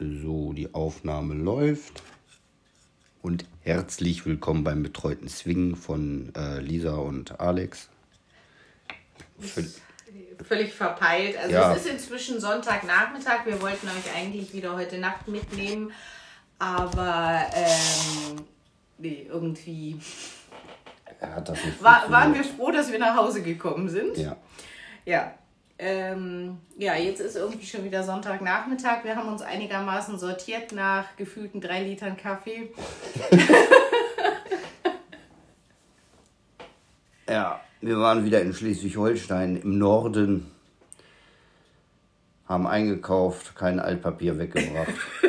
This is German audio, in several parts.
So, die Aufnahme läuft. Und herzlich willkommen beim betreuten Swing von äh, Lisa und Alex. Für, Völlig verpeilt. Also ja. es ist inzwischen Sonntagnachmittag. Wir wollten euch eigentlich wieder heute Nacht mitnehmen. Aber ähm, nee, irgendwie war, waren wir froh, dass wir nach Hause gekommen sind. Ja. Ja, ähm, ja, jetzt ist irgendwie schon wieder Sonntagnachmittag. Wir haben uns einigermaßen sortiert nach gefühlten drei Litern Kaffee. ja, wir waren wieder in Schleswig-Holstein im Norden, haben eingekauft, kein Altpapier weggebracht.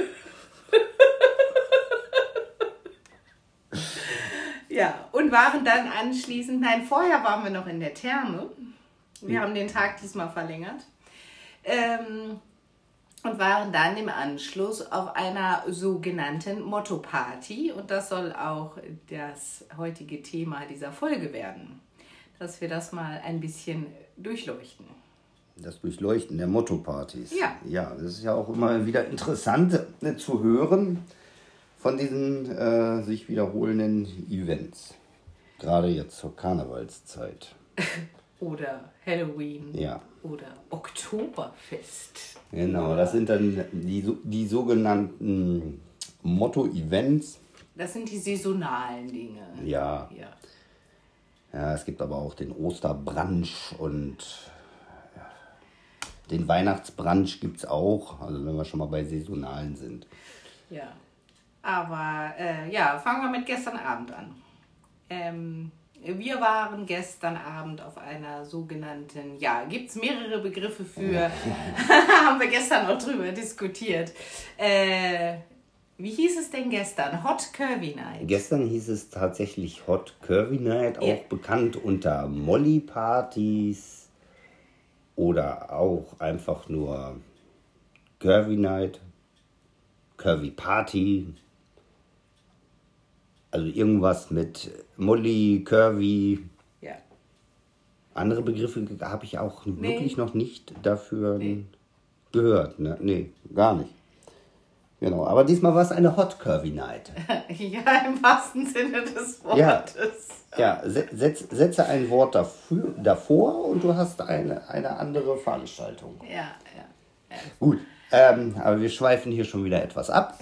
ja, und waren dann anschließend, nein, vorher waren wir noch in der Therme. Wir haben den Tag diesmal verlängert. Ähm, und waren dann im Anschluss auf einer sogenannten Motto-Party. Und das soll auch das heutige Thema dieser Folge werden, dass wir das mal ein bisschen durchleuchten. Das Durchleuchten der Motto-Partys. Ja. Ja, das ist ja auch immer wieder interessant äh, zu hören von diesen äh, sich wiederholenden Events. Gerade jetzt zur Karnevalszeit. oder Halloween ja. oder Oktoberfest. Genau, das sind dann die, die sogenannten Motto-Events. Das sind die saisonalen Dinge. Ja. ja. Ja, es gibt aber auch den Osterbranch und den Weihnachtsbranch gibt es auch, also wenn wir schon mal bei saisonalen sind. Ja, aber äh, ja, fangen wir mit gestern Abend an. Ähm, wir waren gestern Abend auf einer sogenannten, ja, gibt es mehrere Begriffe für, haben wir gestern noch drüber diskutiert. Äh, wie hieß es denn gestern? Hot Curvy Night. Gestern hieß es tatsächlich Hot Curvy Night, auch bekannt unter Molly Partys oder auch einfach nur Curvy Night, Curvy Party. Also irgendwas mit Molly, Curvy. Ja. Andere Begriffe habe ich auch nee. wirklich noch nicht dafür nee. gehört. Ne? Nee, gar nicht. Genau, aber diesmal war es eine Hot Curvy Night. ja, im wahrsten Sinne des Wortes. Ja, ja setz, setze ein Wort dafür, davor und du hast eine, eine andere Veranstaltung. Ja, ja. ja. Gut, ähm, aber wir schweifen hier schon wieder etwas ab.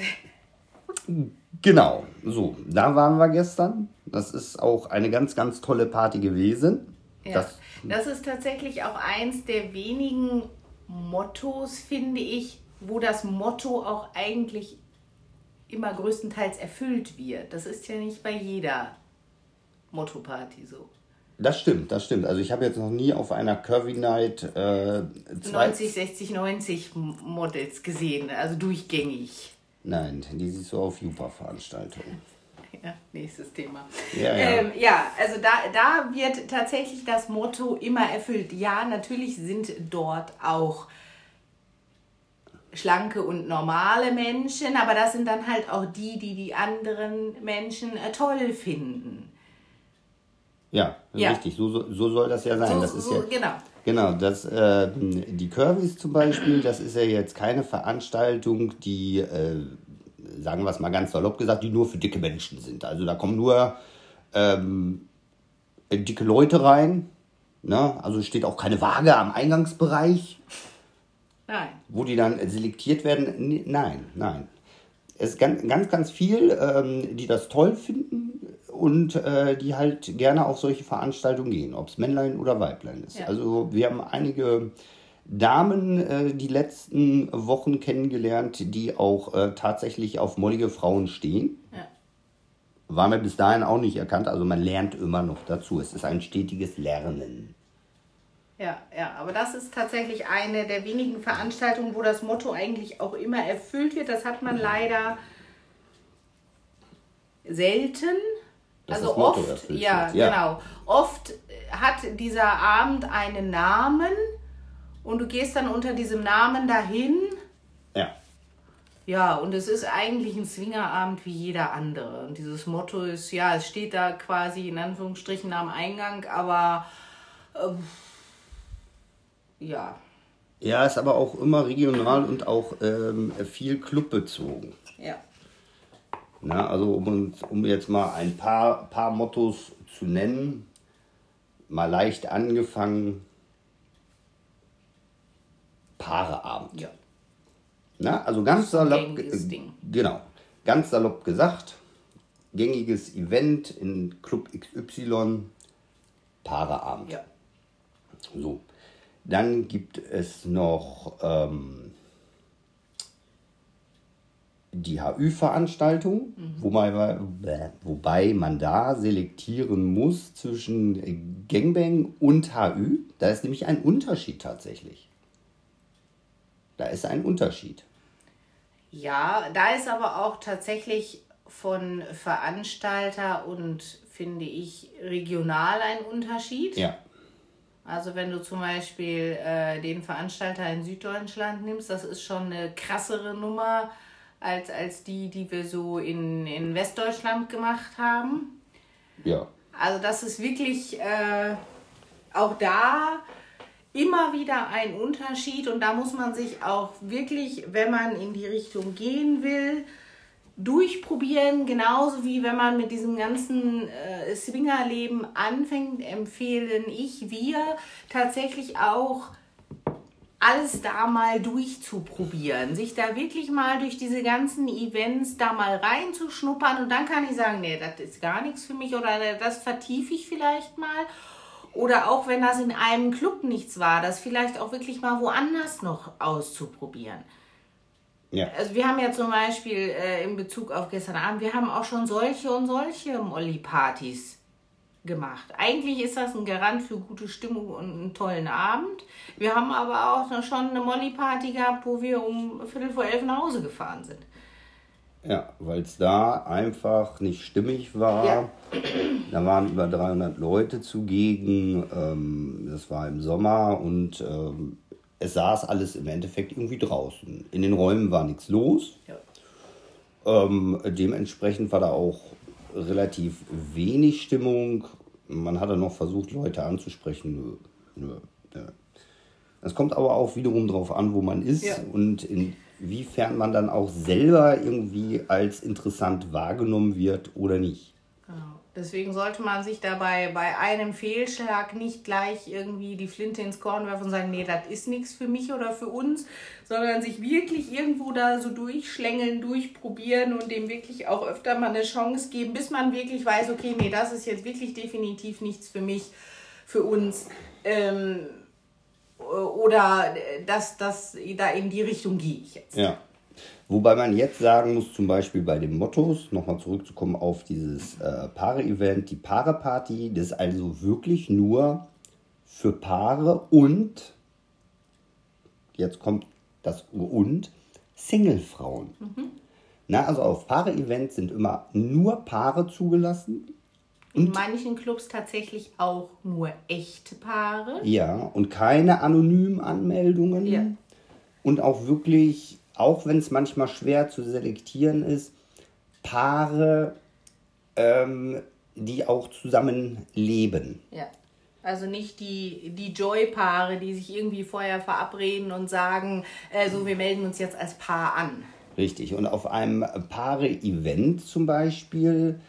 Genau, so, da waren wir gestern. Das ist auch eine ganz, ganz tolle Party gewesen. Ja, das, das ist tatsächlich auch eins der wenigen Mottos, finde ich, wo das Motto auch eigentlich immer größtenteils erfüllt wird. Das ist ja nicht bei jeder Motto-Party so. Das stimmt, das stimmt. Also ich habe jetzt noch nie auf einer Curvy Night äh, 90, 60, 90 Models gesehen, also durchgängig. Nein, die siehst du auf Jupa-Veranstaltungen. Ja, nächstes Thema. Ja, ja. Ähm, ja, also da, da wird tatsächlich das Motto immer erfüllt. Ja, natürlich sind dort auch schlanke und normale Menschen, aber das sind dann halt auch die, die die anderen Menschen äh, toll finden. Ja, ja. richtig. So, so, so soll das ja sein. So, das ist ja, genau. Genau, das, äh, die Curvys zum Beispiel, das ist ja jetzt keine Veranstaltung, die, äh, sagen wir es mal ganz salopp gesagt, die nur für dicke Menschen sind. Also da kommen nur ähm, dicke Leute rein. Ne? Also steht auch keine Waage am Eingangsbereich. Nein. Wo die dann selektiert werden. Nein, nein. Es ist ganz, ganz, ganz viel, ähm, die das toll finden und äh, die halt gerne auf solche Veranstaltungen gehen, ob es Männlein oder Weiblein ist. Ja. Also wir haben einige Damen äh, die letzten Wochen kennengelernt, die auch äh, tatsächlich auf mollige Frauen stehen. Ja. War mir bis dahin auch nicht erkannt, also man lernt immer noch dazu. Es ist ein stetiges Lernen. Ja, ja, aber das ist tatsächlich eine der wenigen Veranstaltungen, wo das Motto eigentlich auch immer erfüllt wird. Das hat man leider selten. Das also oft, ja, ja, genau. Oft hat dieser Abend einen Namen und du gehst dann unter diesem Namen dahin. Ja. Ja, und es ist eigentlich ein Swingerabend wie jeder andere. Und dieses Motto ist, ja, es steht da quasi in Anführungsstrichen am Eingang, aber äh, ja. Ja, ist aber auch immer regional und auch ähm, viel clubbezogen. Ja. Na, also um, uns, um jetzt mal ein paar, paar Mottos zu nennen, mal leicht angefangen, Paareabend. Ja. Na, also ganz salopp, genau, ganz salopp gesagt, gängiges Event in Club XY, Paareabend. Ja. So. Dann gibt es noch ähm, die HÜ-Veranstaltung, wobei, wobei man da selektieren muss zwischen Gangbang und HÜ. Da ist nämlich ein Unterschied tatsächlich. Da ist ein Unterschied. Ja, da ist aber auch tatsächlich von Veranstalter und finde ich regional ein Unterschied. Ja. Also wenn du zum Beispiel äh, den Veranstalter in Süddeutschland nimmst, das ist schon eine krassere Nummer als, als die, die wir so in, in Westdeutschland gemacht haben. Ja. Also das ist wirklich äh, auch da immer wieder ein Unterschied und da muss man sich auch wirklich, wenn man in die Richtung gehen will, durchprobieren, genauso wie wenn man mit diesem ganzen äh, Swingerleben anfängt, empfehlen ich, wir tatsächlich auch alles da mal durchzuprobieren, sich da wirklich mal durch diese ganzen Events da mal reinzuschnuppern und dann kann ich sagen, nee, das ist gar nichts für mich oder das vertiefe ich vielleicht mal. Oder auch wenn das in einem Club nichts war, das vielleicht auch wirklich mal woanders noch auszuprobieren. Ja. Also wir haben ja zum Beispiel äh, in Bezug auf gestern Abend, wir haben auch schon solche und solche Molly-Partys gemacht. Eigentlich ist das ein Garant für gute Stimmung und einen tollen Abend. Wir haben aber auch schon eine Molly-Party gehabt, wo wir um Viertel vor elf nach Hause gefahren sind. Ja, weil es da einfach nicht stimmig war. Ja. Da waren über 300 Leute zugegen. Ähm, das war im Sommer und ähm, es saß alles im Endeffekt irgendwie draußen. In den Räumen war nichts los. Ja. Ähm, dementsprechend war da auch relativ wenig Stimmung. Man hatte noch versucht, Leute anzusprechen. Nö, nö, nö. Es kommt aber auch wiederum darauf an, wo man ist Ja. und inwiefern man dann auch selber irgendwie als interessant wahrgenommen wird oder nicht. Genau. Deswegen sollte man sich dabei bei einem Fehlschlag nicht gleich irgendwie die Flinte ins Korn werfen und sagen, nee, das ist nichts für mich oder für uns, sondern sich wirklich irgendwo da so durchschlängeln, durchprobieren und dem wirklich auch öfter mal eine Chance geben, bis man wirklich weiß, okay, nee, das ist jetzt wirklich definitiv nichts für mich, für uns. Ähm, oder dass das da in die Richtung gehe ich jetzt. Ja. Wobei man jetzt sagen muss, zum Beispiel bei den Mottos, nochmal zurückzukommen auf dieses äh, Paare-Event, die Paare-Party, das ist also wirklich nur für Paare und, jetzt kommt das und, Single-Frauen. Na, also auf Paare-Events sind immer nur Paare zugelassen. In manchen Clubs tatsächlich auch nur echte Paare. Ja, und keine anonymen Anmeldungen. Ja. Und auch wirklich, auch wenn es manchmal schwer zu selektieren ist, Paare, ähm, die auch zusammen leben. Ja. Also nicht die, die Joy-Paare, die sich irgendwie vorher verabreden und sagen, äh, so, wir melden uns jetzt als Paar an. Richtig. Und auf einem Paare-Event zum Beispiel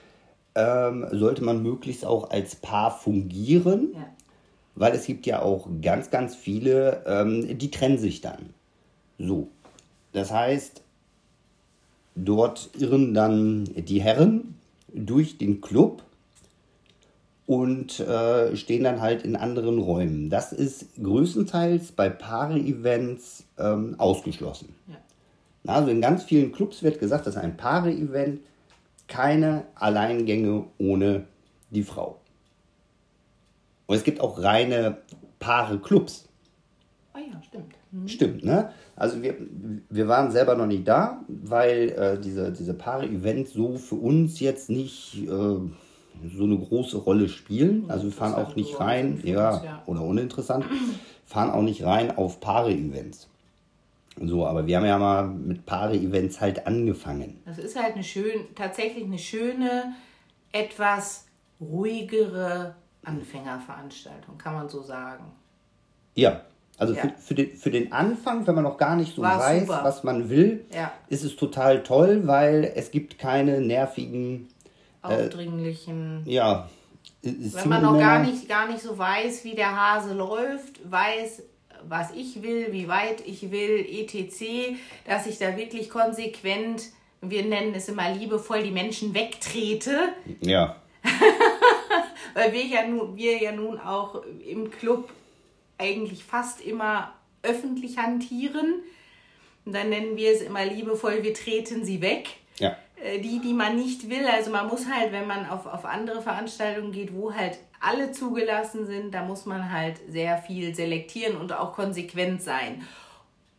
ähm, sollte man möglichst auch als Paar fungieren, Ja. weil es gibt ja auch ganz, ganz viele, ähm, die trennen sich dann. So. Das heißt, dort irren dann die Herren durch den Club und äh, stehen dann halt in anderen Räumen. Das ist größtenteils bei Paare-Events ähm, ausgeschlossen. Ja. Also in ganz vielen Clubs wird gesagt, dass ein Paare-Event keine Alleingänge ohne die Frau. Und es gibt auch reine Paare-Clubs. Oh ja, stimmt. Stimmt, ne? Also wir, wir waren selber noch nicht da, weil äh, diese, diese Paare-Events so für uns jetzt nicht äh, so eine große Rolle spielen. Also wir fahren auch nicht rein, ja, ja. oder uninteressant, fahren auch nicht rein auf Paare-Events. So, aber wir haben ja mal mit Paare-Events halt angefangen. Das ist halt eine schön, tatsächlich eine schöne, etwas ruhigere Anfängerveranstaltung, kann man so sagen. Ja, Also Ja. für, für, den, für den Anfang, wenn man noch gar nicht so War's weiß, super. was man will, Ja. ist es total toll, weil es gibt keine nervigen, Aufdringlichen. ja, Wenn man noch gar nicht, gar nicht so weiß, wie der Hase läuft, weiß, was ich will, wie weit ich will, etc., dass ich da wirklich konsequent, wir nennen es immer liebevoll, die Menschen wegtrete, Ja, weil wir ja nun, wir ja nun auch im Club eigentlich fast immer öffentlich hantieren. Und dann nennen wir es immer liebevoll, wir treten sie weg. ja, Äh, die, die man nicht will. Also man muss halt, wenn man auf, auf andere Veranstaltungen geht, wo halt alle zugelassen sind, da muss man halt sehr viel selektieren und auch konsequent sein.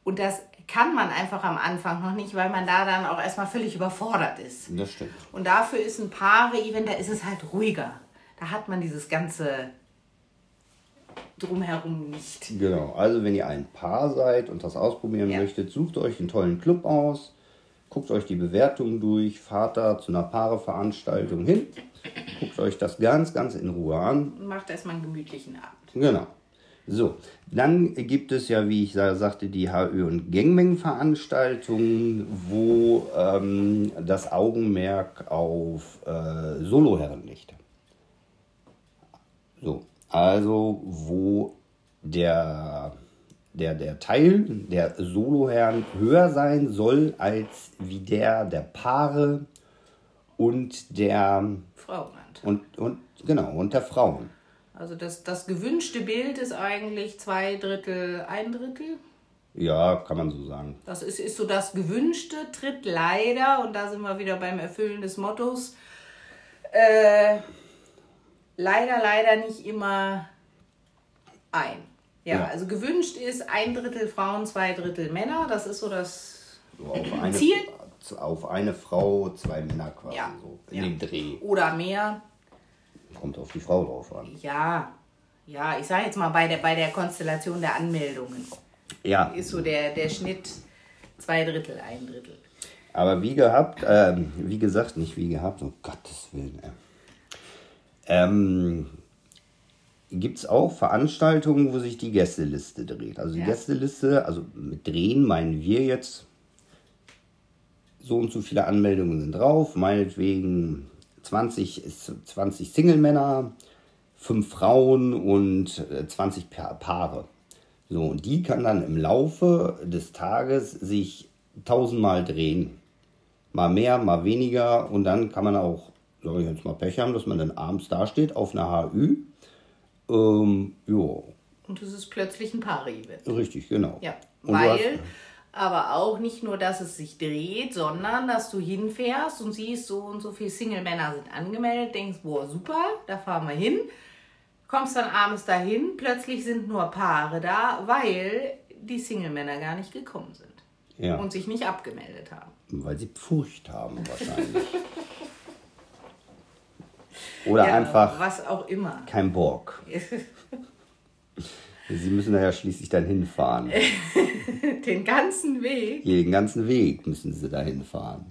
Und das kann man einfach am Anfang noch nicht, weil man da dann auch erstmal völlig überfordert ist. das stimmt. Und dafür ist ein Paare-Event, da ist es halt ruhiger. Da hat man dieses ganze Drumherum nicht. Genau, also wenn ihr ein Paar seid und das ausprobieren Ja. möchtet, sucht euch einen tollen Club aus, guckt euch die Bewertungen durch, fahrt da zu einer Paareveranstaltung hin, guckt euch das ganz, ganz in Ruhe an macht erstmal einen gemütlichen Abend. Genau. So, dann gibt es ja, wie ich sa- sagte, die HÖ- und Gangmeng-Veranstaltungen, wo ähm, das Augenmerk auf äh, Soloherren liegt. So, also wo der, der, der Teil der Soloherren höher sein soll als wie der der Paare und der Frauenland. und, und genau und der Frauen. Also das, das gewünschte Bild ist eigentlich zwei Drittel, ein Drittel. Ja, kann man so sagen. Das ist, ist so das gewünschte, tritt leider, und da sind wir wieder beim Erfüllen des Mottos, äh, leider, leider nicht immer ein. Ja, Ja. also gewünscht ist ein Drittel Frauen, zwei Drittel Männer. Das ist so das. So auf eine, Ziel? Auf eine Frau, zwei Männer quasi Ja. so. In Ja. dem Dreh. Oder mehr. Kommt auf die Frau drauf an. Ja, ja, ich sage jetzt mal bei der, bei der Konstellation der Anmeldungen Ja, ist so der, der Schnitt zwei Drittel, ein Drittel. aber wie gehabt, ähm, wie gesagt, nicht wie gehabt, um Gottes Willen. ey. Ähm, Gibt es auch Veranstaltungen, wo sich die Gästeliste dreht? Also die Ja. Gästeliste, also mit Drehen meinen wir jetzt, so und so viele Anmeldungen sind drauf, meinetwegen 20, ist 20 Single-Männer, 5 Frauen und äh, 20 Pa- Paare. So, und die kann dann im Laufe des Tages sich tausendmal drehen. Mal mehr, mal weniger und dann kann man auch, sag ich jetzt mal, Pech haben, dass man dann abends dasteht auf einer HÜ. Ähm, jo, Und es ist plötzlich ein Paare-Event. richtig, genau. Ja, Und weil aber auch nicht nur, dass es sich dreht, sondern dass du hinfährst und siehst, so und so viele Single-Männer sind angemeldet, denkst, boah, super, da fahren wir hin. Kommst dann abends dahin, plötzlich sind nur Paare da, weil die Single-Männer gar nicht gekommen sind Ja, und sich nicht abgemeldet haben. weil sie Furcht haben wahrscheinlich. Oder Ja, einfach Was auch immer. kein Bock. Sie müssen da ja schließlich dann hinfahren. Den ganzen Weg. Den ganzen Weg müssen sie da hinfahren.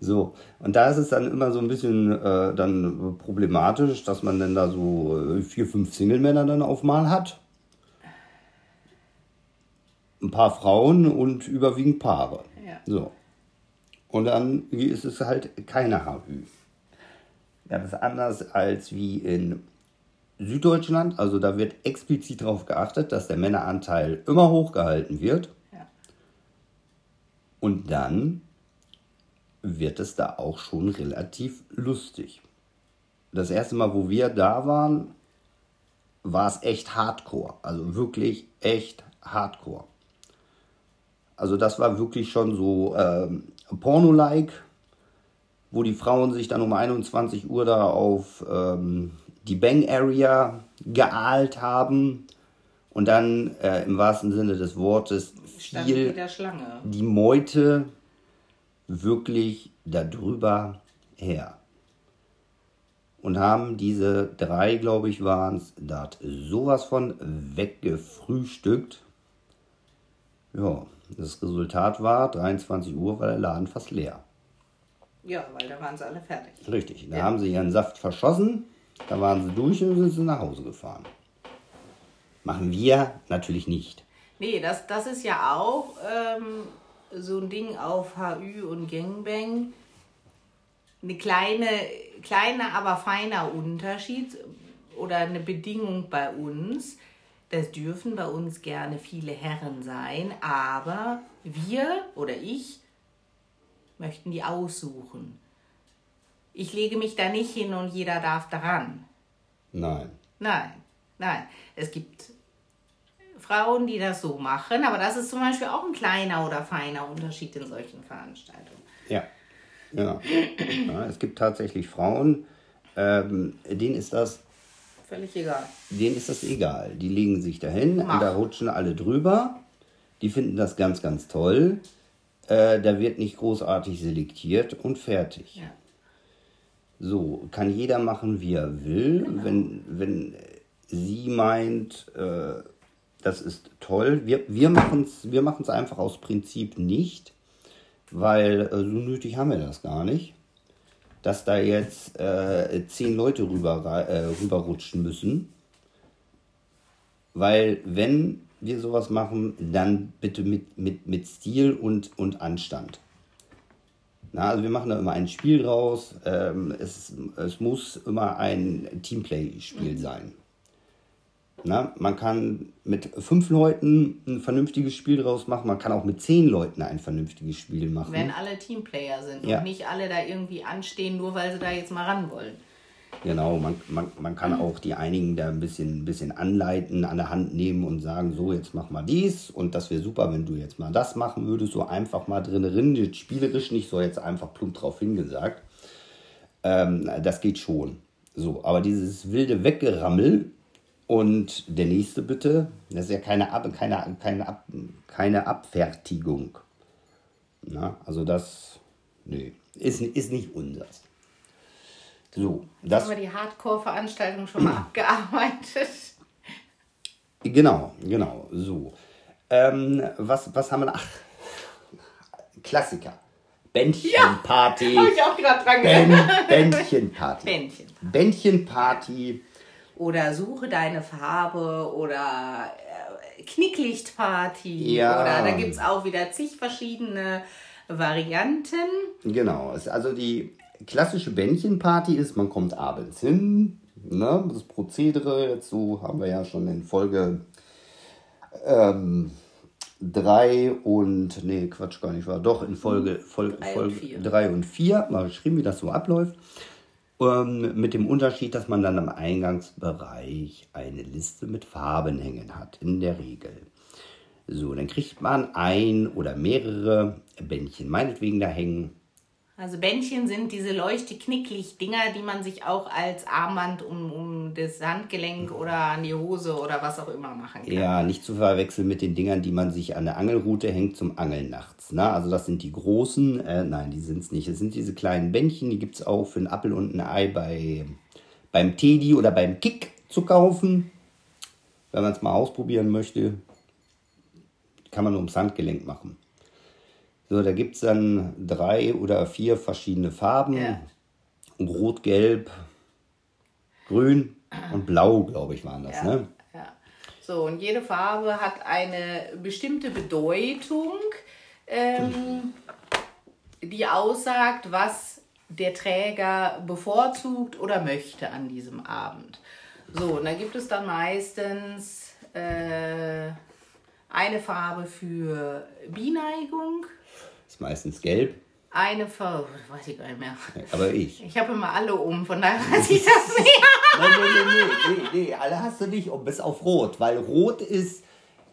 So, und da ist es dann immer so ein bisschen äh, dann problematisch, dass man dann da so äh, vier, fünf Single-Männer dann auf mal hat. Ein paar Frauen und überwiegend Paare. Ja. So. Und dann ist es halt keine HÜ. Ganz anders als wie in Süddeutschland. Also da wird explizit darauf geachtet, dass der Männeranteil immer hochgehalten wird. Ja. Und dann wird es da auch schon relativ lustig. Das erste Mal, wo wir da waren, war es echt hardcore. Also wirklich echt hardcore. Also das war wirklich schon so ähm, Porno-like, wo die Frauen sich dann um 21 Uhr da auf ähm, die Bang Area geahlt haben und dann äh, im wahrsten Sinne des Wortes viel die Meute wirklich darüber her. Und haben diese drei, glaube ich, waren es, da sowas von weggefrühstückt. Ja, das Resultat war, 23 Uhr war der Laden fast leer. Ja, weil da waren sie alle fertig. Richtig, da Ja. haben sie ihren Saft verschossen, da waren sie durch und sind sie nach Hause gefahren. Machen wir natürlich nicht. Nee, das, das ist ja auch ähm, so ein Ding auf HÜ und Gangbang. Eine kleine, kleiner, aber feiner Unterschied oder eine Bedingung bei uns. Das dürfen bei uns gerne viele Herren sein, aber wir oder ich möchten die aussuchen. Ich lege mich da nicht hin und jeder darf daran. Nein. Nein, nein. Es gibt Frauen, die das so machen, aber das ist zum Beispiel auch ein kleiner oder feiner Unterschied in solchen Veranstaltungen. Ja. Ja. ja es gibt tatsächlich Frauen, ähm, denen ist das völlig egal. Denen ist das egal. Die legen sich dahin Mach. und da rutschen alle drüber. Die finden das ganz, ganz toll. Äh, da wird nicht großartig selektiert und fertig. Ja. So, kann jeder machen, wie er will. Genau. Wenn, wenn sie meint, äh, das ist toll. Wir, wir machen es wir machen's einfach aus Prinzip nicht, weil äh, so nötig haben wir das gar nicht. Dass da jetzt äh, zehn Leute rüber, äh, rüberrutschen müssen. Weil wenn wir sowas machen, dann bitte mit, mit, mit Stil und, und Anstand. Na, also wir machen da immer ein Spiel draus. Ähm, es, es muss immer ein Teamplay-Spiel sein. Na, man kann mit fünf Leuten ein vernünftiges Spiel draus machen, man kann auch mit zehn Leuten ein vernünftiges Spiel machen. Wenn alle Teamplayer sind ja. und nicht alle da irgendwie anstehen, nur weil sie da jetzt mal ran wollen. Genau, man, man, man kann auch die einigen da ein bisschen, ein bisschen anleiten, an der Hand nehmen und sagen, so, jetzt mach mal dies und das wäre super, wenn du jetzt mal das machen würdest, so einfach mal drin, drin spielerisch nicht so jetzt einfach plump drauf hingesagt. Ähm, das geht schon. So, aber dieses wilde Weggerammel und der nächste bitte, das ist ja keine, Ab keine, keine, Ab keine Abfertigung. Na, also das, nee, ist, ist nicht unseres. So, das haben wir die Hardcore-Veranstaltung schon mal abgearbeitet. Genau, genau, so. Ähm, was, was haben wir noch? Ach, Klassiker. Bändchenparty. Ja, habe ich auch gerade dran gedacht. Bändchenparty. Bändchen. Bändchenparty. Oder suche deine Farbe oder äh, Knicklichtparty. Ja. Oder da gibt es auch wieder zig verschiedene Varianten. Genau, also die klassische Bändchenparty ist, man kommt abends hin, ne? das Prozedere, so haben wir ja schon in Folge 3 ähm, und, nee, Quatsch gar nicht, war doch in Folge 3 Folge, Folge und 4 mal geschrieben, wie das so abläuft. Ähm, mit dem Unterschied, dass man dann am Eingangsbereich eine Liste mit Farben hängen hat, in der Regel. So, dann kriegt man ein oder mehrere Bändchen meinetwegen da hängen also Bändchen sind diese leuchte-knicklicht-Dinger, die man sich auch als Armband um, um das Handgelenk oder an die Hose oder was auch immer machen kann. Ja, nicht zu verwechseln mit den Dingern, die man sich an der Angelrute hängt zum Angeln nachts. Ne? Also das sind die großen, äh, nein, die sind es nicht. Es sind diese kleinen Bändchen, die gibt es auch für einen Appel und ein Ei bei, beim Teddy oder beim Kick zu kaufen. Wenn man es mal ausprobieren möchte, kann man ums Handgelenk machen. So, da gibt es dann drei oder vier verschiedene Farben. Ja. Rot, Gelb, Grün und Blau, glaube ich, waren das. Ja, ne? ja. So, und jede Farbe hat eine bestimmte Bedeutung, ähm, die aussagt, was der Träger bevorzugt oder möchte an diesem Abend. So, und da gibt es dann meistens äh, eine Farbe für Bineigung, ist meistens gelb. Eine Farbe, weiß ich gar nicht mehr. Aber ich. Ich habe immer alle um, von daher weiß ich das nicht. nein, nein, nein, nee, nee, nee, alle hast du nicht um, bis auf Rot, weil Rot ist,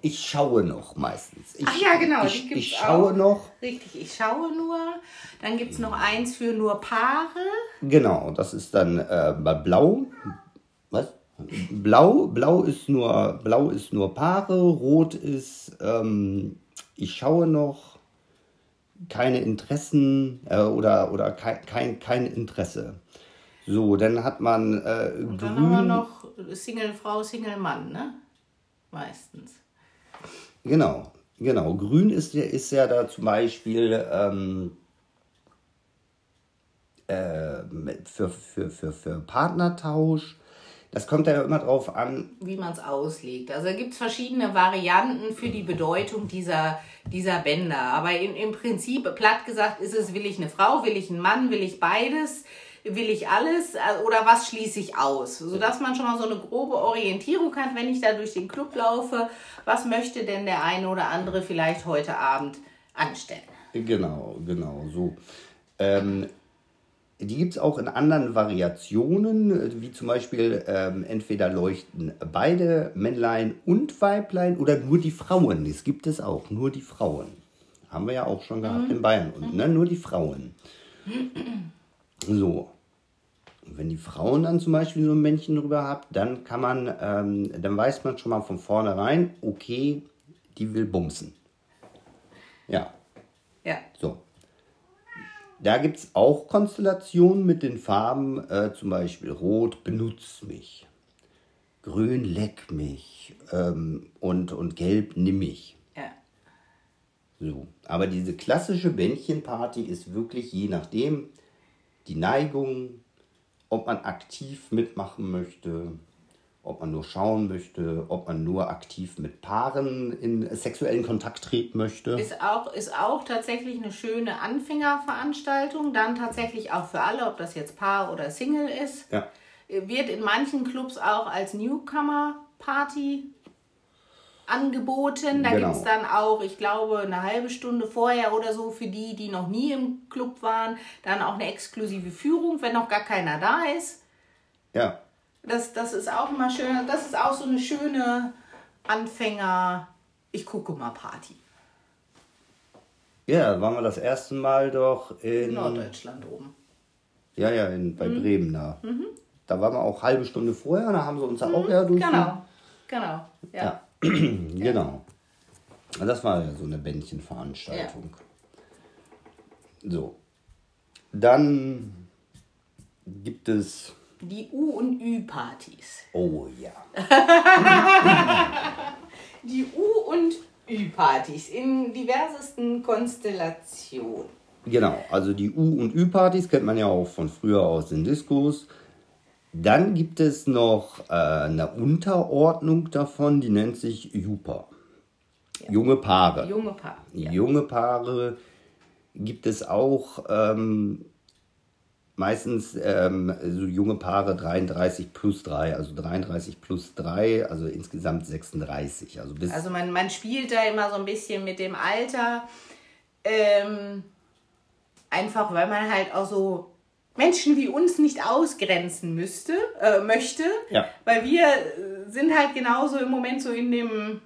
ich schaue noch meistens. Ich, Ach ja, genau, ich, ich schaue auch. noch. Richtig, ich schaue nur. Dann gibt es noch eins für nur Paare. Genau, das ist dann äh, Blau. Was? Blau, Blau ist nur, Blau ist nur Paare, Rot ist, ähm, ich schaue noch, keine Interessen äh, oder, oder kein, kein, kein Interesse. So, dann hat man äh, Und dann grün. haben wir noch Single Frau, Single Mann, ne? Meistens. Genau, genau. Grün ist, ist ja da zum Beispiel ähm, äh, für, für, für, für Partnertausch. Das kommt ja immer drauf an. Wie man es auslegt. Also gibt es verschiedene Varianten für die Bedeutung dieser, dieser Bänder. Aber in, im Prinzip, platt gesagt, ist es, will ich eine Frau, will ich einen Mann, will ich beides, will ich alles äh, oder was schließe ich aus? Sodass man schon mal so eine grobe Orientierung hat, wenn ich da durch den Club laufe, was möchte denn der eine oder andere vielleicht heute Abend anstellen? Genau, genau, so. Ähm, die gibt es auch in anderen Variationen, wie zum Beispiel ähm, entweder leuchten beide Männlein und Weiblein oder nur die Frauen. Das gibt es auch, nur die Frauen. Haben wir ja auch schon gehabt in Bayern und ne, nur die Frauen. So. Und wenn die Frauen dann zum Beispiel so ein Männchen drüber habt, dann kann man, ähm, dann weiß man schon mal von vornherein, okay, die will bumsen. Ja, Ja. so. Da gibt es auch Konstellationen mit den Farben, äh, zum Beispiel Rot, benutz mich. Grün, leck mich. Ähm, und, und Gelb, nimm mich. Ja. So. Aber diese klassische Bändchenparty ist wirklich je nachdem die Neigung, ob man aktiv mitmachen möchte, ob man nur schauen möchte, ob man nur aktiv mit Paaren in sexuellen Kontakt treten möchte. Ist auch, ist auch tatsächlich eine schöne Anfängerveranstaltung. Dann tatsächlich auch für alle, ob das jetzt Paar oder Single ist. Ja. Wird in manchen Clubs auch als Newcomer-Party angeboten. Da Genau. gibt es dann auch, ich glaube, eine halbe Stunde vorher oder so für die, die noch nie im Club waren, dann auch eine exklusive Führung, wenn noch gar keiner da ist. Ja. Das, das ist auch immer schön. Das ist auch so eine schöne Anfänger, ich gucke mal Party. Ja, da waren wir das erste Mal doch In in. Norddeutschland oben. Ja, ja, in, bei Mhm. Bremen da. Da waren wir auch halbe Stunde vorher, da haben sie uns da auch ja durch. Genau, genau. Ja. Ja. Genau. Das war ja so eine Bändchenveranstaltung. So. Dann gibt es. Die U- und Ü-Partys. Oh ja. Die U- und Ü-Partys in diversesten Konstellationen. Genau, also die U- und Ü-Partys kennt man ja auch von früher aus den Diskos. Dann gibt es noch äh, eine Unterordnung davon, die nennt sich Jupa. Junge Paare. Junge Paar. Ja. Junge Paare gibt es auch ähm, meistens ähm, so junge Paare 33 plus 3, also 33 plus 3, also insgesamt 36. Also bis Also man, man spielt da immer so ein bisschen mit dem Alter. Ähm, einfach weil man halt auch so Menschen wie uns nicht ausgrenzen müsste, äh, möchte. Ja. Weil wir äh, sind halt genauso im Moment so in dem,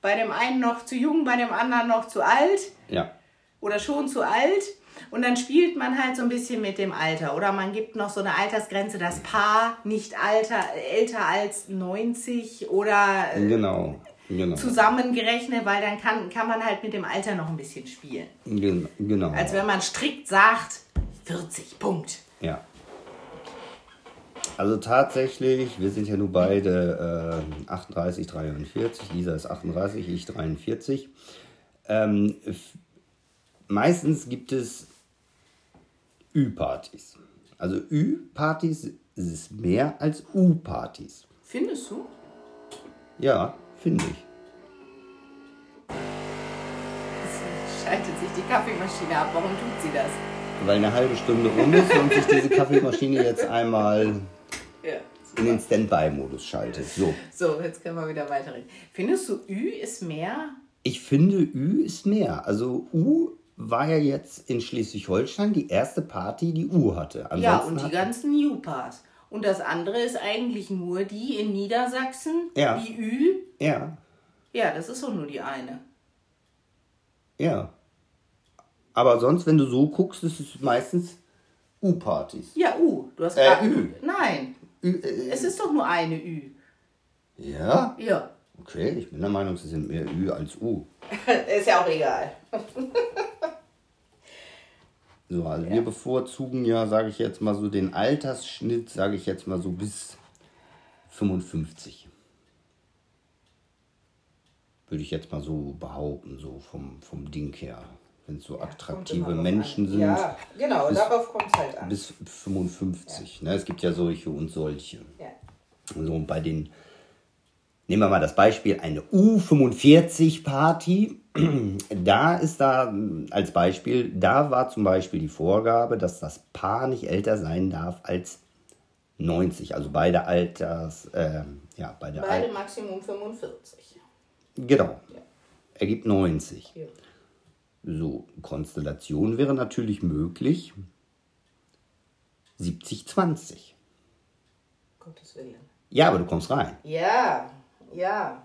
bei dem einen noch zu jung, bei dem anderen noch zu alt ja, oder schon zu alt. Und dann spielt man halt so ein bisschen mit dem Alter. Oder man gibt noch so eine Altersgrenze, das Paar nicht alter, älter als 90 oder äh, genau. Genau. zusammengerechnet, weil dann kann, kann man halt mit dem Alter noch ein bisschen spielen. Gen- genau. Als wenn man strikt sagt, 40, Punkt. Ja. Also tatsächlich, wir sind ja nur beide äh, 38, 43, Lisa ist 38, ich 43. Ähm, meistens gibt es Ü-Partys. Also Ü-Partys ist mehr als U-Partys. Findest du? Ja, finde ich. Es schaltet sich die Kaffeemaschine ab. Warum tut sie das? Weil eine halbe Stunde rum ist und sich diese Kaffeemaschine jetzt einmal Ja. in den Standby-Modus schaltet. So. So, jetzt können wir wieder weiterreden. Findest du, Ü ist mehr? Ich finde, Ü ist mehr. Also U war ja jetzt in Schleswig-Holstein die erste Party, die U hatte. Ja, Ansonsten und die ganzen New-Pass. Und das andere ist eigentlich nur die in Niedersachsen, Ja. die Ü. Ja, Ja, das ist doch nur die eine. ja. Aber sonst, wenn du so guckst, ist es meistens U-Partys. Ja, U. Du hast Äh, grad- Ü. Nein, Ü- äh, es ist doch nur eine Ü. Ja? Ja. Okay, ich bin der Meinung, es sind mehr Ü als U. ist ja auch egal. So, also wir bevorzugen ja, sage ich jetzt mal so, den Altersschnitt, sage ich jetzt mal so bis 55. Würde ich jetzt mal so behaupten, so vom, vom Ding her. Wenn es so attraktive Menschen sind. Ja, genau, bis- darauf kommt es halt an. bis 55. Ne? Es gibt ja solche und solche. Ja. So, und bei den, nehmen wir mal das Beispiel, eine U45-Party. Da ist da als Beispiel, da war zum Beispiel die Vorgabe, dass das Paar nicht älter sein darf als 90. Also beide Alters, äh, ja, beide, Beide Al Maximum 45. Genau. Ergibt 90. Ja. So, Konstellation wäre natürlich möglich. 70-20. Gottes Willen. Ja, aber du kommst rein. Ja, ja,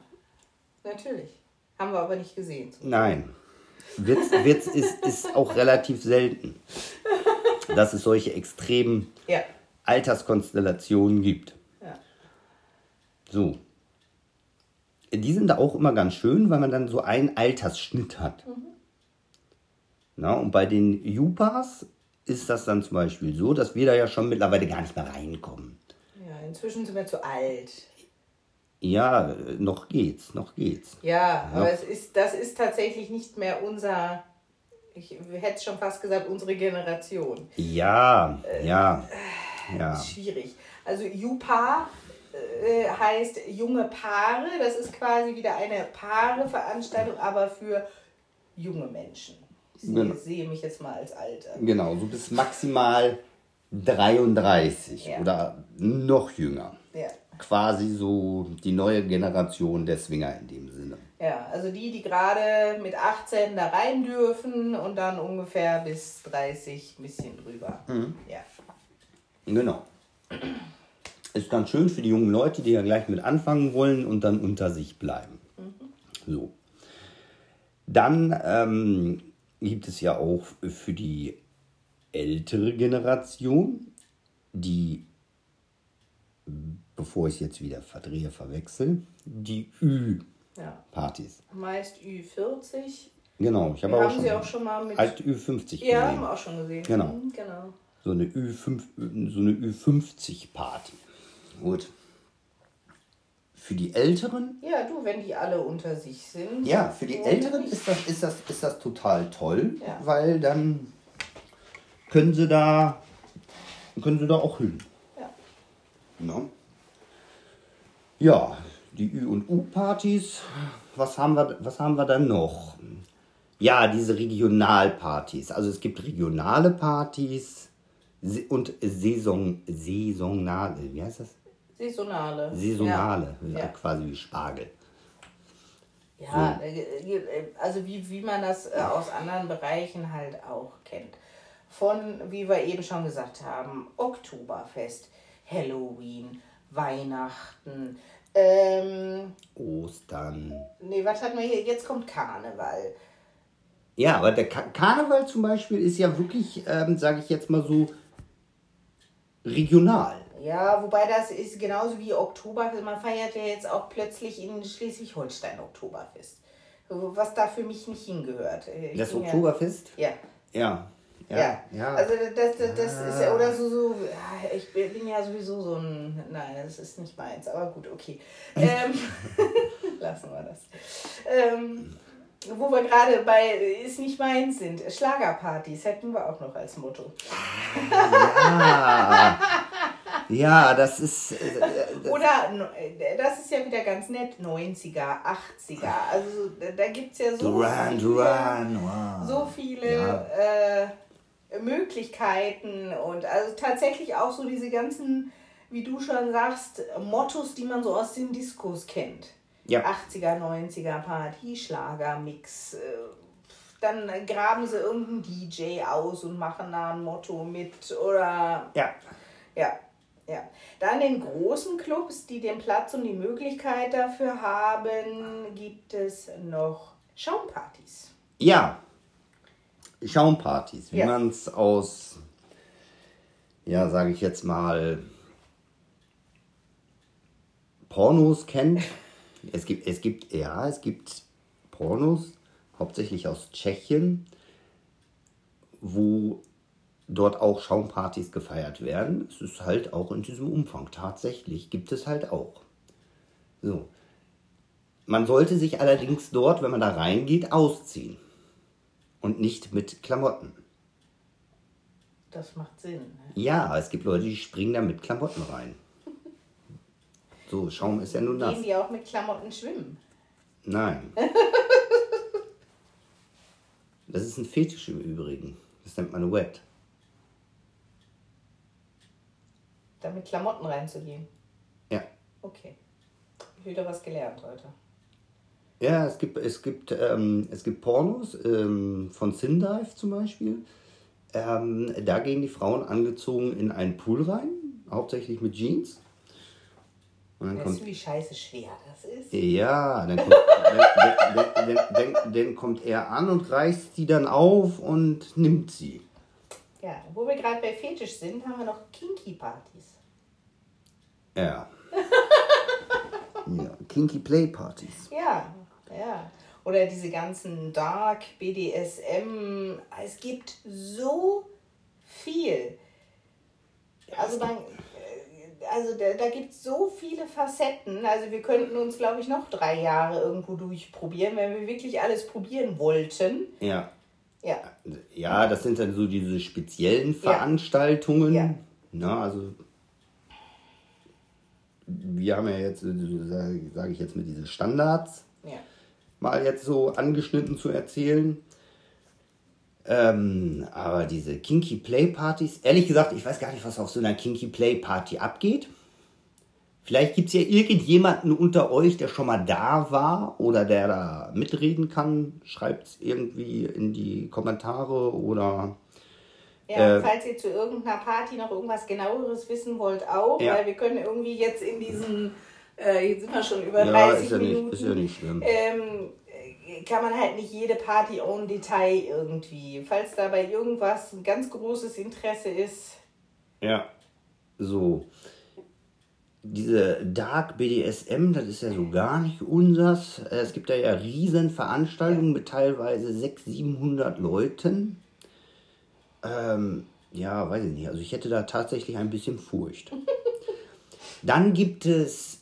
natürlich. Haben wir aber nicht gesehen. Nein. Witz, Witz ist, ist auch relativ selten, dass es solche extremen Ja, Alterskonstellationen gibt. ja. So. Die sind da auch immer ganz schön, weil man dann so einen Altersschnitt hat. Na, und bei den Jupas ist das dann zum Beispiel so, dass wir da ja schon mittlerweile gar nicht mehr reinkommen. Ja, inzwischen sind wir zu alt. Ja, äh, noch geht's, noch geht's. Ja, aber es ist, das ist tatsächlich nicht mehr unser, ich hätte schon fast gesagt, unsere Generation. Ja, ja, ja. Schwierig. Also Jupa äh, heißt junge Paare. Das ist quasi wieder eine Paare-Veranstaltung, aber für junge Menschen. Ich sehe, Genau. sehe mich jetzt mal als alt an. Genau, so bis maximal 33 Ja. oder noch jünger. Ja. Quasi so die neue Generation der Swinger in dem Sinne. ja, also die, die gerade mit 18 da rein dürfen und dann ungefähr bis 30 ein bisschen drüber. Ja. Genau. Ist ganz schön für die jungen Leute, die ja gleich mit anfangen wollen und dann unter sich bleiben. So. Dann ähm, gibt es ja auch für die ältere Generation, die, bevor ich jetzt wieder verdrehe, verwechsel, die Ü-Partys. ja. Meist Ü40. Genau, ich habe auch haben schon, sie auch schon mal mit. alt Ü50 ja, haben gesehen. wir auch schon gesehen. Genau. Mhm, genau. So eine Ü5, so eine Ü50-Party. Gut. Für die Älteren, Ja, du, wenn die alle unter sich sind. ja, für die Älteren ist das, ist das, ist das total toll, Ja. weil dann können sie da, können sie da auch hin. Ja. Ne? Ja, die Ü- und U-Partys, was haben, wir, was haben wir dann noch? Ja, diese Regionalpartys. Also es gibt regionale Partys und Saison, saisonale, wie heißt das? Saisonale. Saisonale, Ja. ja. quasi wie Spargel. Ja, äh, also wie, wie man das äh, aus anderen Bereichen halt auch kennt. Von, wie wir eben schon gesagt haben, Oktoberfest, Halloween, Weihnachten. Ähm, Ostern. nee, was hatten wir hier? Jetzt kommt Karneval. Ja, aber der Ka Karneval zum Beispiel ist ja wirklich, ähm, sage ich jetzt mal so, regional. Ja, wobei das ist genauso wie Oktoberfest. Man feiert ja jetzt auch plötzlich in Schleswig-Holstein Oktoberfest. Was da für mich nicht hingehört. Ich Das bin ja- Oktoberfest? Ja. Ja. Ja, Ja. Ah. also das, das, das ist ja, oder so, so, ich bin ja sowieso so ein, nein, das ist nicht meins, aber gut, okay. Ähm, lassen wir das. Ähm, wo wir gerade bei ist nicht meins sind, Schlagerpartys hätten wir auch noch als Motto. Ja, ja das ist. Äh, Oder, äh, das ist ja wieder ganz nett, 90er, 80er, also da- da gibt es ja so Duran, viele, Duran, wow. so viele Ja. äh, Möglichkeiten und also tatsächlich auch so diese ganzen, wie du schon sagst, Mottos, die man so aus den Diskos kennt. Ja. 80er, 90er Party, Schlager, Mix. Dann graben sie irgendeinen DJ aus und machen da ein Motto mit oder Ja. ja, ja. Dann in großen Clubs, die den Platz und die Möglichkeit dafür haben, gibt es noch Schaumpartys. Ja. Schaumpartys, wie Ja. man es aus, ja, sage ich jetzt mal, Pornos kennt. Es gibt, es gibt, ja, es gibt Pornos, hauptsächlich aus Tschechien, wo dort auch Schaumpartys gefeiert werden. Es ist halt auch in diesem Umfang. Tatsächlich gibt es halt auch. So. Man sollte sich allerdings dort, wenn man da reingeht, ausziehen. Und nicht mit Klamotten. Das macht Sinn. Ne? Ja, es gibt Leute, die springen da mit Klamotten rein. So, Schaum ist ja nur nass. Gehen die auch mit Klamotten schwimmen? Nein. Das ist ein Fetisch im Übrigen. Das nennt man Wet. Da mit Klamotten reinzugehen. Ja. Okay. Wieder was gelernt heute. Ja, es gibt, es gibt, ähm, es gibt Pornos ähm, von Sindive zum Beispiel. Ähm, da gehen die Frauen angezogen in einen Pool rein, hauptsächlich mit Jeans. Und dann Weißt kommt, du, wie scheiße schwer das ist? ja, dann kommt, dann, dann, dann, dann, kommt er an und reißt die dann auf und nimmt sie. Ja, wo wir gerade bei Fetisch sind, haben wir noch Kinky-Partys. Ja. ja, Kinky Play Partys. Ja, ja. Oder diese ganzen Dark, BDSM. Es gibt so viel. Also man, äh, also da, da gibt es so viele Facetten. Also wir könnten uns, glaube ich, noch drei Jahre irgendwo durchprobieren, wenn wir wirklich alles probieren wollten. Ja. Ja, Ja, das sind dann so diese speziellen Veranstaltungen. Ja. Na, also wir haben ja jetzt, sage sag ich jetzt mit diesen Standards. Mal jetzt so angeschnitten zu erzählen. Ähm, aber diese Kinky Play Partys, ehrlich gesagt, ich weiß gar nicht, was auf so einer Kinky Play Party abgeht. Vielleicht gibt es ja irgendjemanden unter euch, der schon mal da war oder der da mitreden kann. Schreibt es irgendwie in die Kommentare oder Ja, Äh, falls ihr zu irgendeiner Party noch irgendwas genaueres wissen wollt, auch, Ja. weil wir können irgendwie jetzt in diesen, äh, jetzt sind wir schon über ja, 30 ist ja, Minuten. nicht, ist ja nicht schlimm. ähm, äh, kann man halt nicht jede Party en Detail irgendwie. Falls da bei irgendwas ein ganz großes Interesse ist, Ja. So. Diese Dark BDSM, das ist ja so gar nicht unsers. Äh, Es gibt da ja riesen Veranstaltungen mit teilweise 600, 700 Leuten. Ähm, ja, weiß ich nicht. Also ich hätte da tatsächlich ein bisschen Furcht. Dann gibt es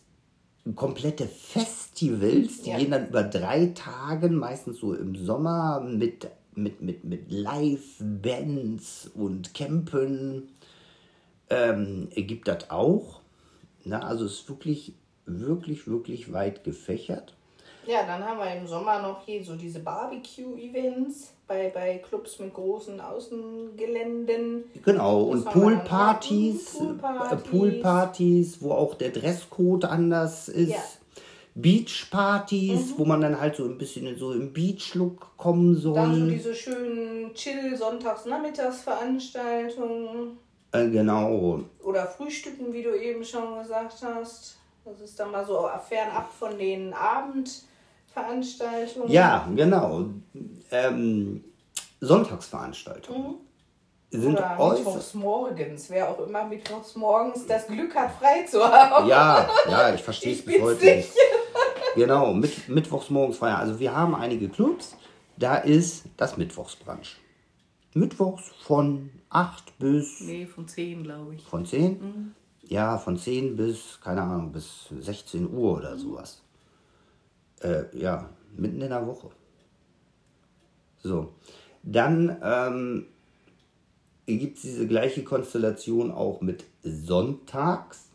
komplette Festivals, die Ja. gehen dann über drei Tage, meistens so im Sommer, mit, mit, mit, mit Live-Bands und Campen. Ähm, gibt das auch. Na, also es ist wirklich, wirklich, wirklich weit gefächert. Ja, dann haben wir im Sommer noch hier so diese Barbecue-Events bei, bei Clubs mit großen Außengeländen. Genau, und Poolpartys, auch. Poolpartys. äh, Poolpartys, wo auch der Dresscode anders ist. Ja. Beachpartys, wo man dann halt so ein bisschen so im Beach-Look kommen soll. Dann so diese schönen Chill-Sonntags-Nachmittagsveranstaltungen. äh, genau. Oder Frühstücken, wie du eben schon gesagt hast. Das ist dann mal so fernab von den Abendveranstaltungen. Ja, genau. Ähm, Sonntagsveranstaltungen sind Mhm. Oder äußerst. mittwochs morgens, wer auch immer mittwochs morgens das Glück hat, frei zu haben. Ja, ja, ich verstehe es bis heute nicht. Genau, mit, mittwochs morgens Feier. Also wir haben einige Clubs, da ist das Mittwochsbrunch. Mittwochs von 8 bis Nee, von 10, glaube ich. von 10? Mhm. Ja, von 10 bis, keine Ahnung, bis 16 Uhr oder sowas. Äh, ja, mitten in der Woche. So, dann ähm, gibt es diese gleiche Konstellation auch mit Sonntags.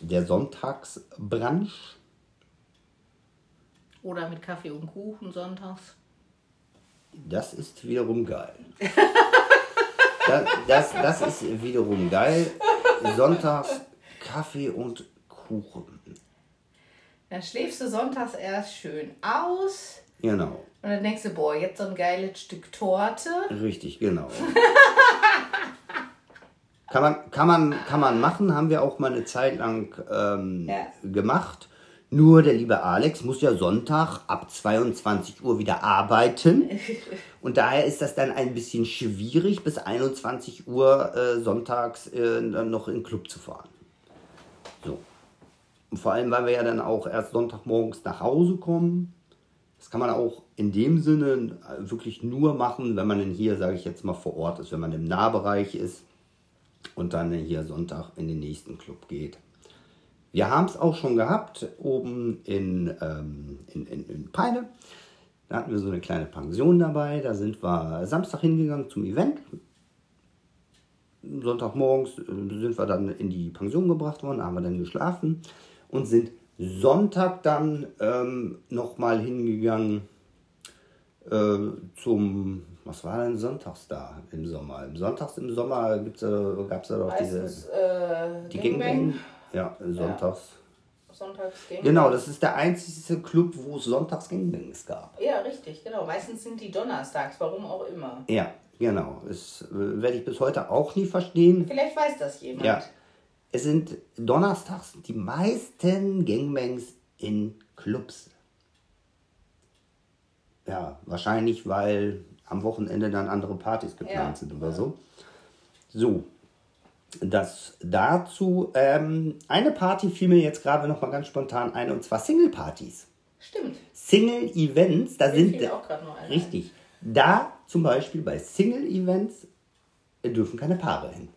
Der Sonntagsbrunch. Oder mit Kaffee und Kuchen sonntags. Das ist wiederum geil. Das, das, das ist wiederum geil. Sonntags Kaffee und Kuchen. Dann schläfst du sonntags erst schön aus. Genau, Und dann denkst du, boah, jetzt so ein geiles Stück Torte. richtig, genau. Kann man, kann, man, kann man machen, haben wir auch mal eine Zeit lang ähm, Ja. gemacht. Nur der liebe Alex muss ja Sonntag ab 22 Uhr wieder arbeiten. Und daher ist das dann ein bisschen schwierig, bis 21 Uhr äh, sonntags äh, noch in den Club zu fahren. So. Und vor allem, weil wir ja dann auch erst Sonntagmorgens nach Hause kommen. Das kann man auch in dem Sinne äh, wirklich nur machen, wenn man denn hier, sage ich jetzt mal, vor Ort ist, wenn man im Nahbereich ist und dann hier Sonntag in den nächsten Club geht. Wir haben es auch schon gehabt, oben in, ähm, in, in, in Peine. Da hatten wir so eine kleine Pension dabei. Da sind wir Samstag hingegangen zum Event. Sonntagmorgens äh, sind wir dann in die Pension gebracht worden, haben wir dann geschlafen und sind Sonntag dann ähm, nochmal hingegangen äh, zum, was war denn sonntags da im Sommer? Sonntags im Sommer gab es ja doch diese, äh, die Gangbang. Gangbang. Ja, sonntags. Sonntags Gangbang. Genau, das ist der einzige Club, wo es sonntags Gangbangs gab. Ja, richtig, genau. Meistens sind die donnerstags, warum auch immer. Ja, genau. Das äh, werde ich bis heute auch nie verstehen. Vielleicht weiß das jemand. Ja. Es sind donnerstags die meisten Gangbangs in Clubs. Ja, wahrscheinlich, weil am Wochenende dann andere Partys geplant Ja. sind oder so. So, das dazu. Ähm, eine Party fiel mir jetzt gerade noch mal ganz spontan ein, und zwar Single-Partys. Stimmt. Single-Events, da sind. auch noch einer Richtig. Da zum Beispiel bei Single-Events dürfen keine Paare hin.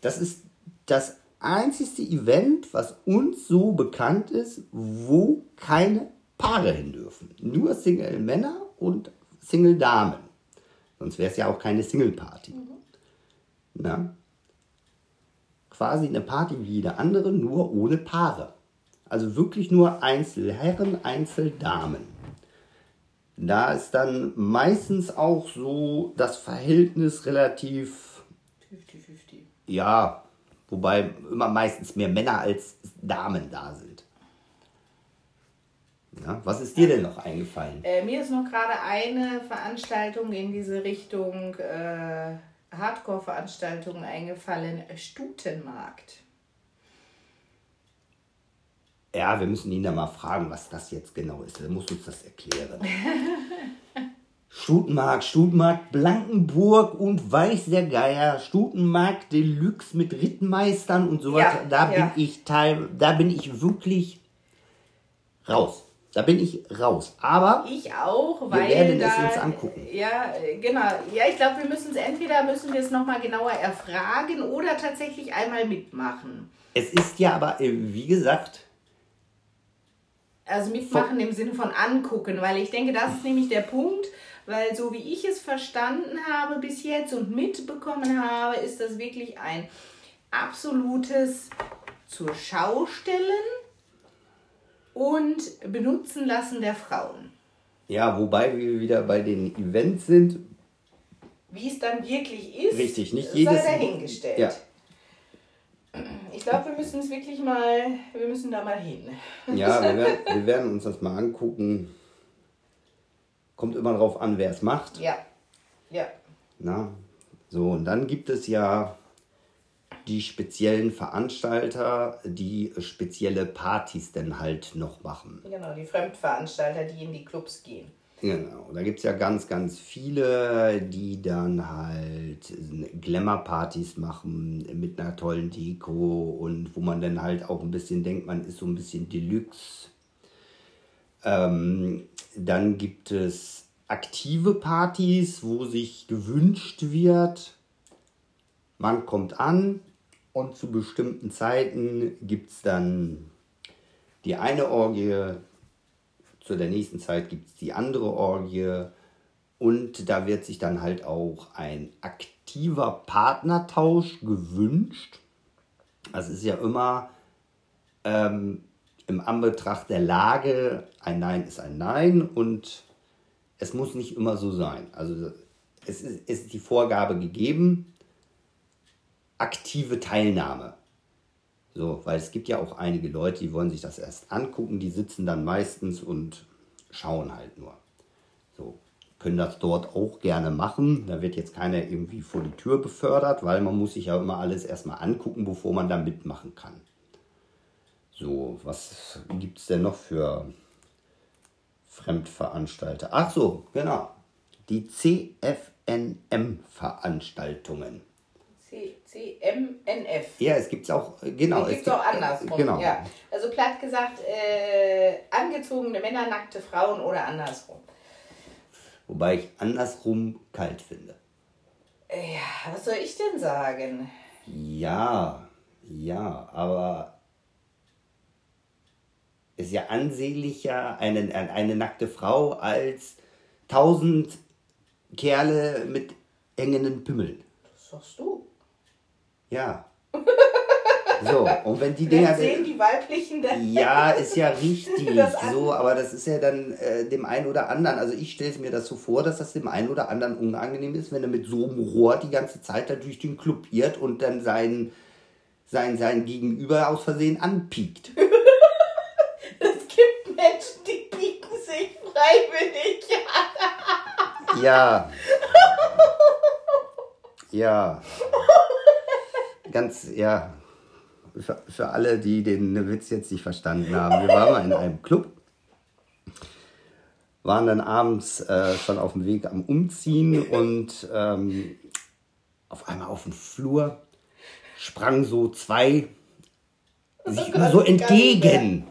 Das ist das einzigste Event, was uns so bekannt ist, wo keine Paare hin dürfen. Nur Single-Männer und Single-Damen. Sonst wäre es ja auch keine Single-Party. Na? Quasi eine Party wie jede andere, nur ohne Paare. Also wirklich nur Einzelherren, Einzeldamen. Da ist dann meistens auch so das Verhältnis relativ, 50-50. ja, wobei immer meistens mehr Männer als Damen da sind. Ja, was ist dir denn noch eingefallen? Äh, mir ist noch gerade eine Veranstaltung in diese Richtung äh, Hardcore-Veranstaltungen eingefallen. Stutenmarkt. Ja, wir müssen ihn da mal fragen, was das jetzt genau ist. Er muss uns das erklären. Stutenmarkt, Stutenmarkt Blankenburg und Weiß der Geier, Stutenmarkt Deluxe mit Rittmeistern und sowas. Ja, da ja. bin ich teil, da bin ich wirklich raus. Da bin ich raus. Aber Ich auch, weil werden es da, uns angucken. Ja, genau. Ja, ich glaube, wir müssen es entweder müssen wir es nochmal genauer erfragen oder tatsächlich einmal mitmachen. es ist ja aber, äh, wie gesagt, Also mitmachen im Sinne von angucken, weil ich denke, das ist nämlich der Punkt, weil so wie ich es verstanden habe bis jetzt und mitbekommen habe, ist das wirklich ein absolutes zur Schaustellen und benutzen lassen der Frauen. ja, wobei wir wieder bei den Events sind, Wie es dann wirklich ist, Richtig, nicht sei jedes- dahingestellt. Ja. Ich glaube, wir müssen es wirklich mal, wir müssen da mal hin. Ja, wir werden, wir werden uns das mal angucken. Kommt immer drauf an, wer es macht. Ja, ja. Na? So, und dann gibt es ja die speziellen Veranstalter, die spezielle Partys dann halt noch machen. Genau, die Fremdveranstalter, die in die Clubs gehen. Genau, da gibt es ja ganz, ganz viele, die dann halt Glamour-Partys machen mit einer tollen Deko und wo man dann halt auch ein bisschen denkt, man ist so ein bisschen Deluxe. Ähm, dann gibt es aktive Partys, wo sich gewünscht wird, man kommt an und zu bestimmten Zeiten gibt es dann die eine Orgie, zu der nächsten Zeit gibt es die andere Orgie und da wird sich dann halt auch ein aktiver Partnertausch gewünscht. Das ist ja immer ähm, im Anbetracht der Lage, ein Nein ist ein Nein und es muss nicht immer so sein. Also es ist, ist die Vorgabe gegeben, aktive Teilnahme. So, weil es gibt ja auch einige Leute, die wollen sich das erst angucken, die sitzen dann meistens und schauen halt nur. So, können das dort auch gerne machen. Da wird jetzt keiner irgendwie vor die Tür befördert, weil man muss sich ja immer alles erstmal angucken, bevor man da mitmachen kann. So, was gibt es denn noch für Fremdveranstalter? Ach so, genau. Die CFNM-Veranstaltungen. CMNF. Ja, es gibt es auch, äh, genau. Es gibt es auch andersrum. Genau. Ja. Also platt gesagt, äh, angezogene Männer, nackte Frauen oder andersrum. Wobei ich andersrum kalt finde. Ja, was soll ich denn sagen? Ja, ja, aber ist ja ansehnlicher eine, eine nackte Frau als tausend Kerle mit hängenden Pimmeln. Das sagst du. Ja. So, und wenn die Dinger. sehen die weiblichen dann. Ja, ist ja richtig so, aber das ist ja dann äh, dem einen oder anderen, also ich stelle es mir das so vor, dass das dem einen oder anderen unangenehm ist, wenn er mit so einem Rohr die ganze Zeit da durch den Club irrt und dann sein, sein, sein Gegenüber aus Versehen anpiekt. Es gibt Menschen, die bieten sich freiwillig. Ja. Ja. Ganz, ja. Für, für alle, die den Witz jetzt nicht verstanden haben. Wir waren mal in einem Club, waren dann abends äh, schon auf dem Weg am Umziehen und ähm, auf einmal auf dem Flur sprangen so zwei sich immer so entgegen.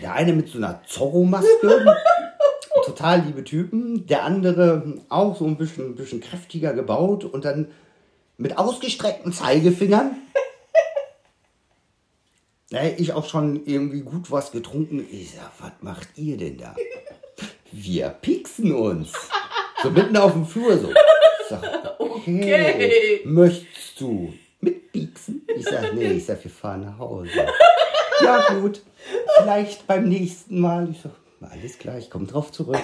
Der eine mit so einer Zorro-Maske, total liebe Typen. Der andere auch so ein bisschen, ein bisschen kräftiger gebaut und dann mit ausgestreckten Zeigefingern. Hätte ich auch schon irgendwie gut was getrunken. Ich sag, was macht ihr denn da? Wir pieksen uns. So mitten auf dem Flur so. Ich sag, okay, Okay. möchtest du mitpieksen? Ich sag, nee, ich sag, wir fahren nach Hause. Ja gut, vielleicht beim nächsten Mal. Ich sag, alles klar, ich komme drauf zurück.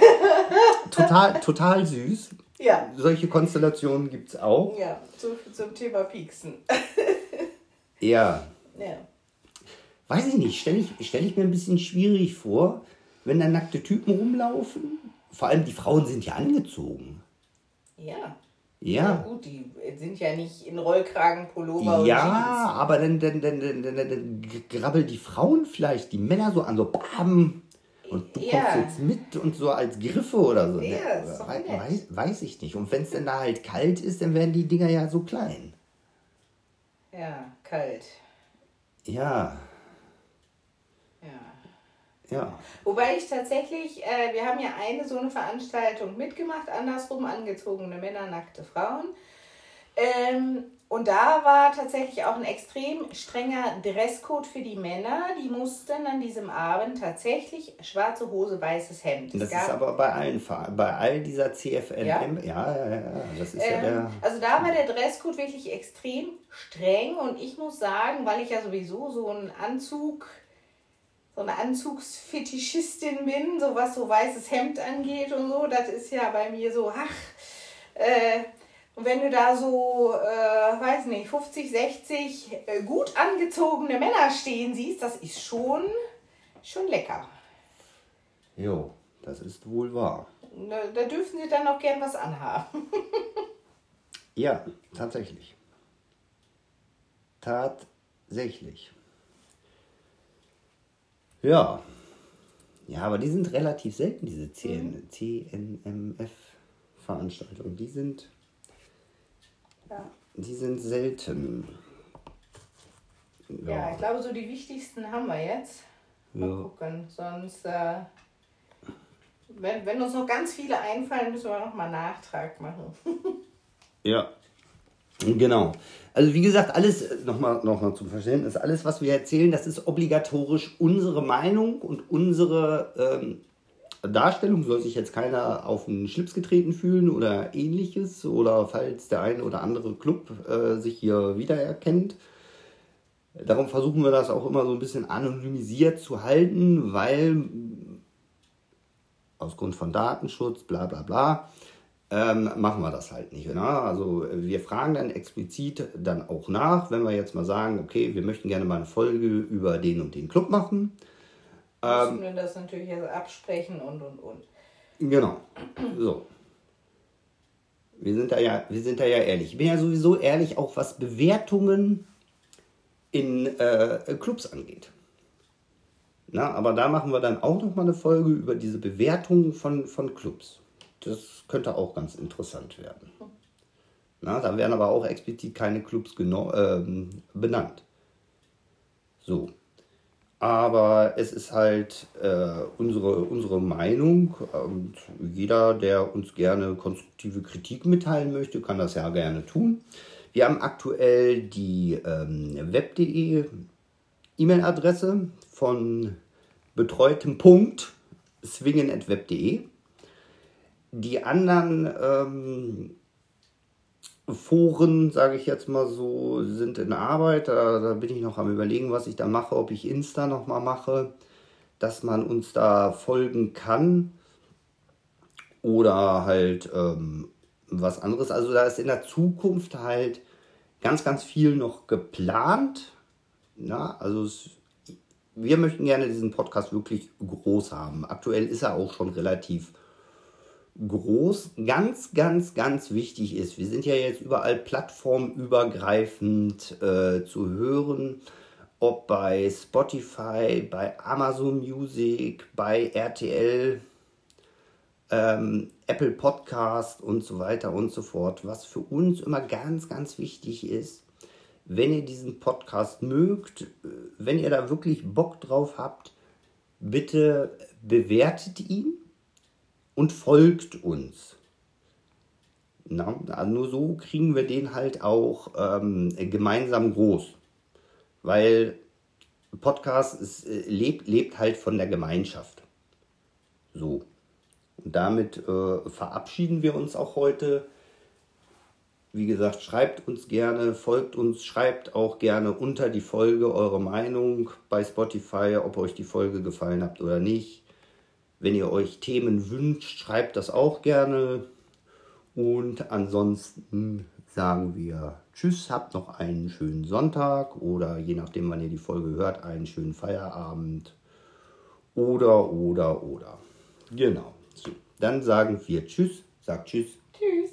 Total, total süß. Ja. Solche Konstellationen gibt es auch. Ja, so viel zum Thema Pieksen. Ja, Ja. weiß ich nicht, stelle ich, stell ich mir ein bisschen schwierig vor, wenn da nackte Typen rumlaufen. Vor allem die Frauen sind ja angezogen. Ja. Ja. gut, die sind ja nicht in Rollkragen, Pullover und Ja, aber dann, dann, dann, dann, dann, dann grabbeln die Frauen vielleicht die Männer so an, so bam. Und du Ja. kommst jetzt mit und so als Griffe oder so. Ja, Ne? nett. weiß, weiß ich nicht. Und wenn es dann da halt kalt ist, dann werden die Dinger ja so klein. Ja, kalt. Ja, Ja. ja. Wobei ich tatsächlich, äh, wir haben ja eine so eine Veranstaltung mitgemacht, andersrum angezogene Männer, nackte Frauen. Ähm, und da war tatsächlich auch ein extrem strenger Dresscode für die Männer. Die mussten an diesem Abend tatsächlich schwarze Hose, weißes Hemd. Das ist aber bei allen, bei all dieser CFNM, Ja? ja, ja, ja, ja, das ist ja Ähm, der, also da war der Dresscode wirklich extrem streng und ich muss sagen, weil ich ja sowieso so ein Anzug, so eine Anzugsfetischistin bin, so was so weißes Hemd angeht und so, das ist ja bei mir so, ach, äh, und wenn du da so, äh, weiß nicht, 50, 60 äh, gut angezogene Männer stehen siehst, das ist schon, schon lecker. jo, das ist wohl wahr. Da, da dürfen sie dann auch gern was anhaben. Ja, tatsächlich. Tatsächlich. Ja. Ja, aber die sind relativ selten, diese CN, CNMF-Veranstaltungen. Die sind, Ja. die sind selten. Ja, ich glaube, so die wichtigsten haben wir jetzt. Mal Ja. gucken. Sonst, äh, wenn, wenn uns noch ganz viele einfallen, müssen wir noch mal Nachtrag machen. Ja, genau. Also wie gesagt, alles, nochmal noch mal zum Verständnis, alles, was wir erzählen, das ist obligatorisch unsere Meinung und unsere ähm, Darstellung. Soll sich jetzt keiner auf den Schlips getreten fühlen oder ähnliches. Oder falls der eine oder andere Club äh, sich hier wiedererkennt. Darum versuchen wir das auch immer so ein bisschen anonymisiert zu halten, weil aus Grund von Datenschutz, bla bla bla, ähm, machen wir das halt nicht. Ne? Also wir fragen dann explizit dann auch nach, wenn wir jetzt mal sagen, okay, wir möchten gerne mal eine Folge über den und den Club machen. müssen wir das natürlich jetzt absprechen und und und. Genau. So. Wir sind da ja, wir sind da ja ehrlich. Ich bin ja sowieso ehrlich, auch was Bewertungen in äh, Clubs angeht. Na, aber da machen wir dann auch noch mal eine Folge über diese Bewertungen von, von Clubs. Das könnte auch ganz interessant werden. Na, da werden aber auch explizit keine Clubs ähm, benannt. So. Aber es ist halt äh, unsere, unsere Meinung und jeder, der uns gerne konstruktive Kritik mitteilen möchte, kann das ja gerne tun. Wir haben aktuell die ähm, web.de E-Mail-Adresse von betreutem Punkt swingen.web.de. Die anderen ähm, Foren, sage ich jetzt mal so, sind in Arbeit. Da, da, bin ich noch am Überlegen, was ich da mache, ob ich Insta nochmal mache, dass man uns da folgen kann oder halt ähm, was anderes. Also da ist in der Zukunft halt ganz, ganz viel noch geplant. Ja, also es, wir möchten gerne diesen Podcast wirklich groß haben. Aktuell ist er auch schon relativ groß. Ganz, ganz, ganz wichtig ist, wir sind ja jetzt überall plattformübergreifend äh, zu hören, ob bei Spotify, bei Amazon Music, bei RTL, ähm, Apple Podcast und so weiter und so fort. Was für uns immer ganz, ganz wichtig ist, wenn ihr diesen Podcast mögt, äh, wenn ihr da wirklich Bock drauf habt, bitte bewertet ihn und folgt uns. Na, nur so kriegen wir den halt auch ähm, gemeinsam groß. Weil Podcast ist, äh, lebt, lebt halt von der Gemeinschaft. So. Und damit äh, verabschieden wir uns auch heute. Wie gesagt, schreibt uns gerne, folgt uns, schreibt auch gerne unter die Folge eure Meinung bei Spotify, ob euch die Folge gefallen hat oder nicht. Wenn ihr euch Themen wünscht, schreibt das auch gerne. Und ansonsten sagen wir Tschüss, habt noch einen schönen Sonntag oder je nachdem, wann ihr die Folge hört, einen schönen Feierabend. Oder, oder, oder. Genau. So, dann sagen wir Tschüss, sagt Tschüss. Tschüss.